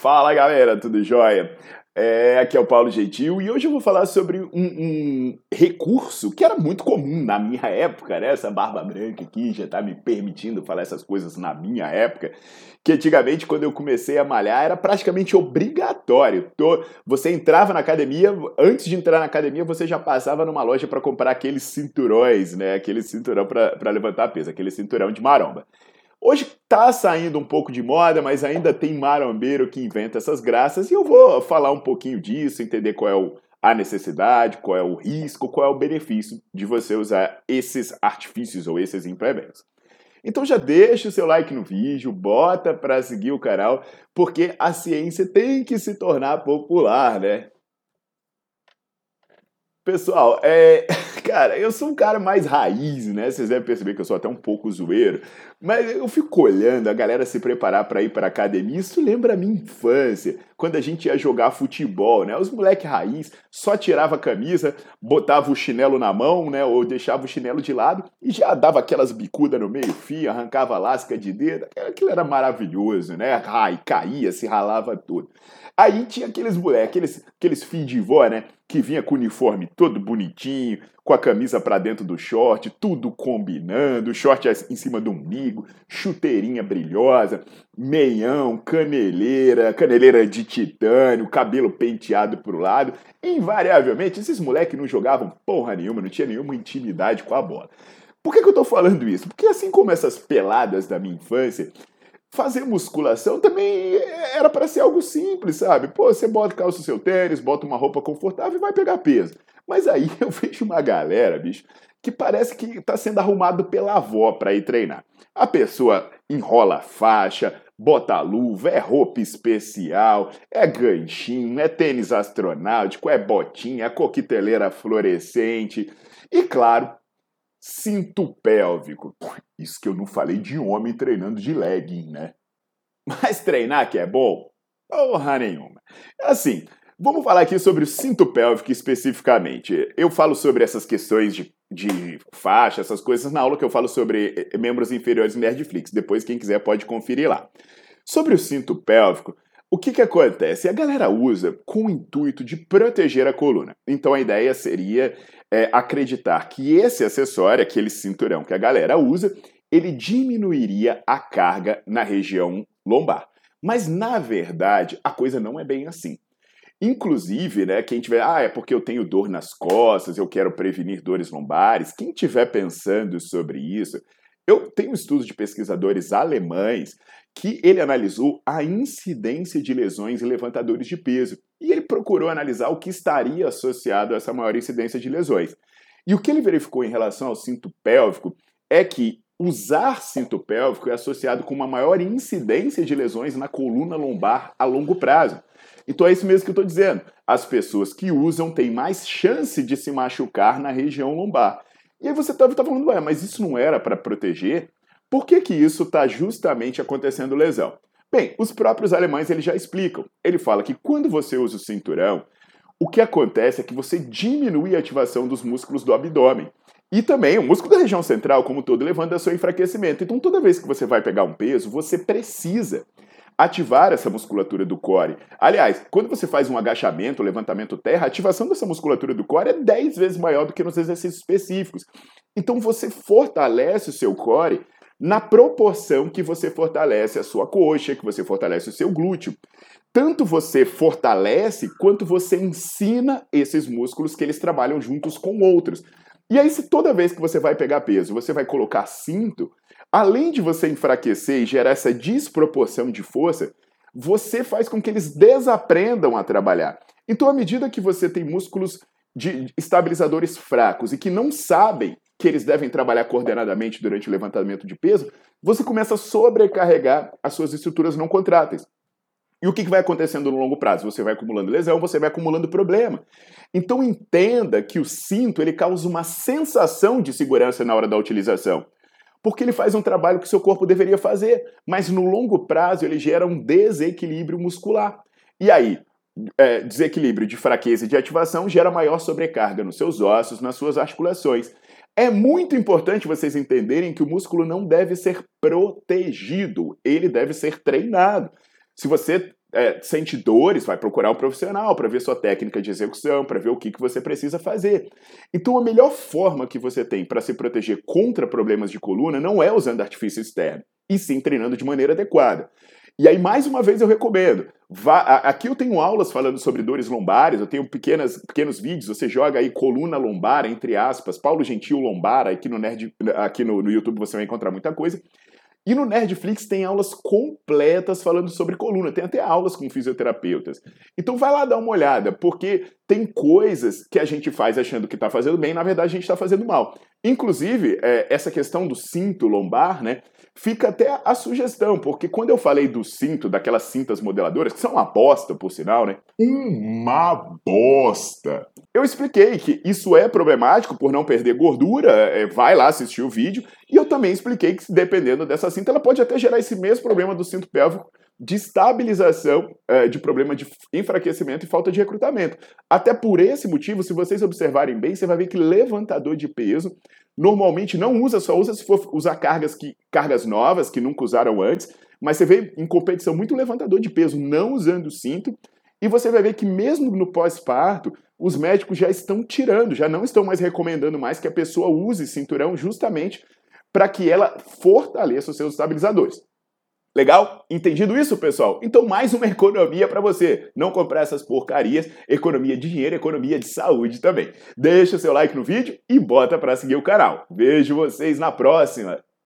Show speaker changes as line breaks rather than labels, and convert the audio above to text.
Fala galera, tudo jóia? É, aqui é o Paulo Gentil e hoje eu vou falar sobre um, um, recurso que era muito comum na minha época, né? Essa barba branca aqui já tá me permitindo falar essas coisas na minha época. Que antigamente, quando eu comecei a malhar, era praticamente obrigatório. Você entrava na academia, antes de entrar na academia, você já passava numa loja para comprar aqueles cinturões, né? Aquele cinturão para levantar peso, aquele cinturão de maromba. Hoje está saindo um pouco de moda, mas ainda tem marombeiro que inventa essas graças e eu vou falar um pouquinho disso, entender qual é o, a necessidade, qual é o risco, qual é o benefício de você usar esses artifícios ou esses implementos. Então já deixa o seu like no vídeo, bota para seguir o canal, porque a ciência tem que se tornar popular, né? Pessoal, é, cara, eu sou um cara mais raiz, né? Vocês devem perceber que eu sou até um pouco zoeiro, mas eu fico olhando a galera se preparar para ir para academia. Isso lembra a minha infância, quando a gente ia jogar futebol, né? Os moleque raiz só tirava a camisa, botava o chinelo na mão, né? Ou deixava o chinelo de lado e já dava aquelas bicudas no meio-fio, arrancava lasca de dedo. Aquilo era maravilhoso, né? Ai, caía, se ralava tudo. Aí tinha aqueles moleques, aqueles, aqueles filhos de vó, né? Que vinha com o uniforme todo bonitinho, com a camisa pra dentro do short, tudo combinando, short em cima do umbigo, chuteirinha brilhosa, meião, caneleira, caneleira de titânio, cabelo penteado pro lado. Invariavelmente, esses moleques não jogavam porra nenhuma, não tinha nenhuma intimidade com a bola. Por que, que eu tô falando isso? Porque assim como essas peladas da minha infância, fazer musculação também era para ser algo simples, sabe? Pô, você bota calça seu tênis, bota uma roupa confortável e vai pegar peso. Mas aí eu vejo uma galera, bicho, que parece que está sendo arrumado pela avó para ir treinar. A pessoa enrola a faixa, bota luva, é roupa especial, é ganchinho, é tênis astronáutico, é botinha, é coqueteleira fluorescente. E claro, cinto pélvico. Isso que eu não falei de homem treinando de legging, né? Mas treinar que é bom? Porra nenhuma. Assim, vamos falar aqui sobre o cinto pélvico especificamente. Eu falo sobre essas questões de, de faixa, essas coisas na aula que eu falo sobre eh, membros inferiores Nerdflix. Depois, quem quiser pode conferir lá. Sobre o cinto pélvico, o que, que acontece? A galera usa com o intuito de proteger a coluna. Então a ideia seria é, acreditar que esse acessório, aquele cinturão que a galera usa, ele diminuiria a carga na região lombar. Mas na verdade a coisa não é bem assim. Inclusive, né, quem tiver, ah, é porque eu tenho dor nas costas, eu quero prevenir dores lombares. Quem tiver pensando sobre isso, eu tenho estudos de pesquisadores alemães que ele analisou a incidência de lesões em levantadores de peso e ele procurou analisar o que estaria associado a essa maior incidência de lesões. E o que ele verificou em relação ao cinto pélvico é que usar cinto pélvico é associado com uma maior incidência de lesões na coluna lombar a longo prazo. Então é isso mesmo que eu estou dizendo. As pessoas que usam têm mais chance de se machucar na região lombar. E aí você estava tá, tá falando, ué, mas isso não era para proteger? Por que, que isso está justamente acontecendo lesão? Bem, os próprios alemães eles já explicam. Ele fala que quando você usa o cinturão, o que acontece é que você diminui a ativação dos músculos do abdômen. E também o músculo da região central, como todo, levando a seu enfraquecimento. Então, toda vez que você vai pegar um peso, você precisa ativar essa musculatura do core. Aliás, quando você faz um agachamento, levantamento terra, a ativação dessa musculatura do core é 10 vezes maior do que nos exercícios específicos. Então você fortalece o seu core na proporção que você fortalece a sua coxa, que você fortalece o seu glúteo. Tanto você fortalece quanto você ensina esses músculos que eles trabalham juntos com outros. E aí, se toda vez que você vai pegar peso, você vai colocar cinto, além de você enfraquecer e gerar essa desproporção de força, você faz com que eles desaprendam a trabalhar. Então, à medida que você tem músculos de estabilizadores fracos e que não sabem que eles devem trabalhar coordenadamente durante o levantamento de peso, você começa a sobrecarregar as suas estruturas não contráteis. E o que vai acontecendo no longo prazo? Você vai acumulando lesão, você vai acumulando problema. Então entenda que o cinto ele causa uma sensação de segurança na hora da utilização porque ele faz um trabalho que seu corpo deveria fazer, mas no longo prazo ele gera um desequilíbrio muscular. E aí, é, desequilíbrio de fraqueza e de ativação gera maior sobrecarga nos seus ossos, nas suas articulações. É muito importante vocês entenderem que o músculo não deve ser protegido, ele deve ser treinado. Se você é, sente dores, vai procurar um profissional para ver sua técnica de execução, para ver o que, que você precisa fazer. Então, a melhor forma que você tem para se proteger contra problemas de coluna não é usando artifício externo, e sim treinando de maneira adequada. E aí, mais uma vez, eu recomendo. Vá, aqui eu tenho aulas falando sobre dores lombares, eu tenho pequenas, pequenos vídeos, você joga aí coluna lombar, entre aspas, Paulo Gentil lombar, aqui no Nerd, aqui no, no YouTube você vai encontrar muita coisa. E no Nerdflix tem aulas completas falando sobre coluna, tem até aulas com fisioterapeutas. Então vai lá dar uma olhada, porque tem coisas que a gente faz achando que está fazendo bem, na verdade a gente está fazendo mal. Inclusive, é, essa questão do cinto lombar, né? Fica até a sugestão, porque quando eu falei do cinto, daquelas cintas modeladoras, que são uma bosta, por sinal, né? Uma bosta! Eu expliquei que isso é problemático por não perder gordura, é, vai lá assistir o vídeo, e eu também expliquei que, dependendo dessa cinta, ela pode até gerar esse mesmo problema do cinto pélvico de estabilização, é, de problema de enfraquecimento e falta de recrutamento. Até por esse motivo, se vocês observarem bem, você vai ver que levantador de peso normalmente não usa, só usa se for usar cargas, que, cargas novas que nunca usaram antes, mas você vê em competição muito levantador de peso não usando cinto, e você vai ver que mesmo no pós-parto, os médicos já estão tirando, já não estão mais recomendando mais que a pessoa use cinturão justamente para que ela fortaleça os seus estabilizadores. Legal? Entendido isso, pessoal? Então, mais uma economia para você. Não comprar essas porcarias, economia de dinheiro, economia de saúde também. Deixa o seu like no vídeo e bota para seguir o canal. Vejo vocês na próxima.